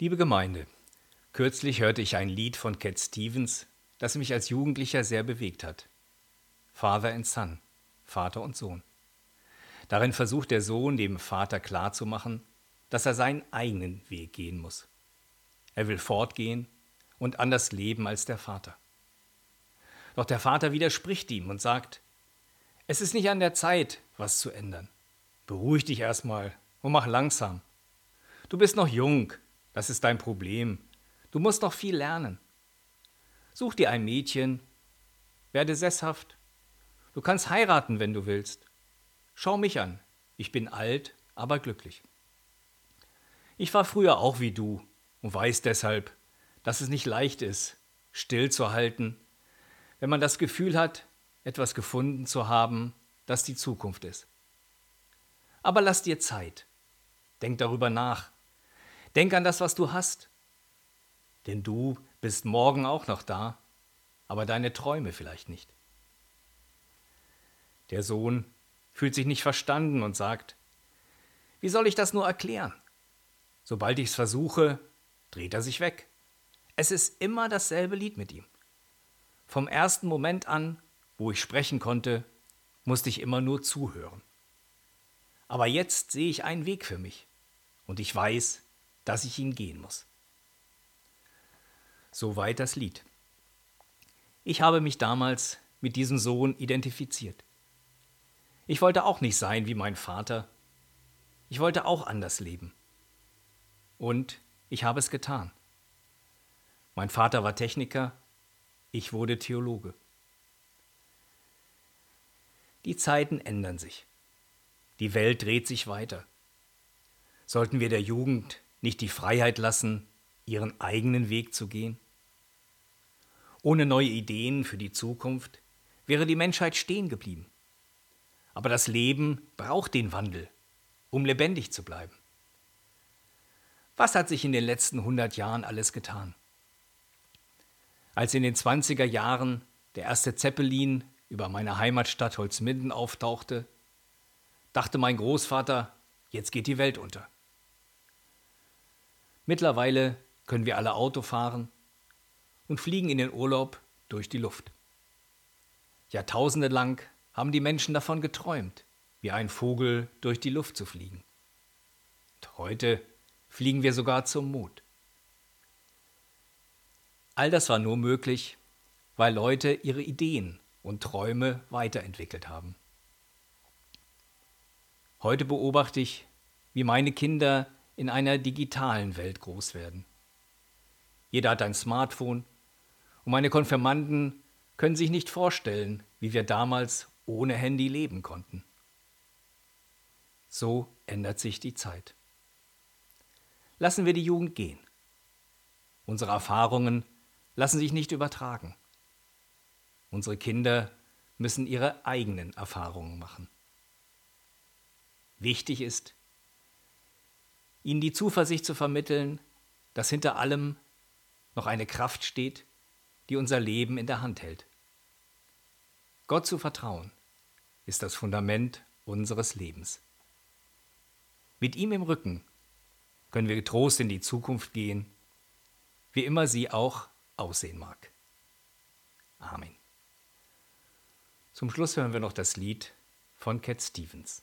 Liebe Gemeinde, kürzlich hörte ich ein Lied von Cat Stevens, das mich als Jugendlicher sehr bewegt hat. Father and Son, Vater und Sohn. Darin versucht der Sohn dem Vater klarzumachen, dass er seinen eigenen Weg gehen muss. Er will fortgehen und anders leben als der Vater. Doch der Vater widerspricht ihm und sagt, es ist nicht an der Zeit, was zu ändern. Beruhig dich erstmal und mach langsam. Du bist noch jung, das ist dein Problem. Du musst noch viel lernen. Such dir ein Mädchen, werde sesshaft. Du kannst heiraten, wenn du willst. Schau mich an, ich bin alt, aber glücklich. Ich war früher auch wie du und weiß deshalb, dass es nicht leicht ist, still zu halten, wenn man das Gefühl hat, etwas gefunden zu haben, das die Zukunft ist. Aber lass dir Zeit. Denk darüber nach. Denk an das, was du hast. Denn du bist morgen auch noch da, aber deine Träume vielleicht nicht. Der Sohn fühlt sich nicht verstanden und sagt, wie soll ich das nur erklären? Sobald ich es versuche, dreht er sich weg. Es ist immer dasselbe Lied mit ihm. Vom ersten Moment an, wo ich sprechen konnte, musste ich immer nur zuhören. Aber jetzt sehe ich einen Weg für mich und ich weiß, dass ich ihn gehen muss. Soweit das Lied. Ich habe mich damals mit diesem Sohn identifiziert. Ich wollte auch nicht sein wie mein Vater. Ich wollte auch anders leben. Und ich habe es getan. Mein Vater war Techniker, ich wurde Theologe. Die Zeiten ändern sich. Die Welt dreht sich weiter. Sollten wir der Jugend nicht die Freiheit lassen, ihren eigenen Weg zu gehen? Ohne neue Ideen für die Zukunft wäre die Menschheit stehen geblieben. Aber das Leben braucht den Wandel, um lebendig zu bleiben. Was hat sich in den letzten 100 Jahren alles getan? Als in den 20er Jahren der erste Zeppelin über meine Heimatstadt Holzminden auftauchte, dachte mein Großvater, jetzt geht die Welt unter. Mittlerweile können wir alle Auto fahren und fliegen in den Urlaub durch die Luft. Jahrtausende lang haben die Menschen davon geträumt, wie ein Vogel durch die Luft zu fliegen. Und heute fliegen wir sogar zum Mond. All das war nur möglich, weil Leute ihre Ideen und Träume weiterentwickelt haben. Heute beobachte ich, wie meine Kinder in einer digitalen Welt groß werden. Jeder hat ein Smartphone und meine Konfirmanden können sich nicht vorstellen, wie wir damals ohne Handy leben konnten. So ändert sich die Zeit. Lassen wir die Jugend gehen. Unsere Erfahrungen lassen sich nicht übertragen. Unsere Kinder müssen ihre eigenen Erfahrungen machen. Wichtig ist, ihnen die Zuversicht zu vermitteln, dass hinter allem noch eine Kraft steht, die unser Leben in der Hand hält. Gott zu vertrauen ist das Fundament unseres Lebens. Mit ihm im Rücken können wir getrost in die Zukunft gehen, wie immer sie auch aussehen mag. Amen. Zum Schluss hören wir noch das Lied von Cat Stevens.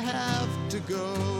have to go.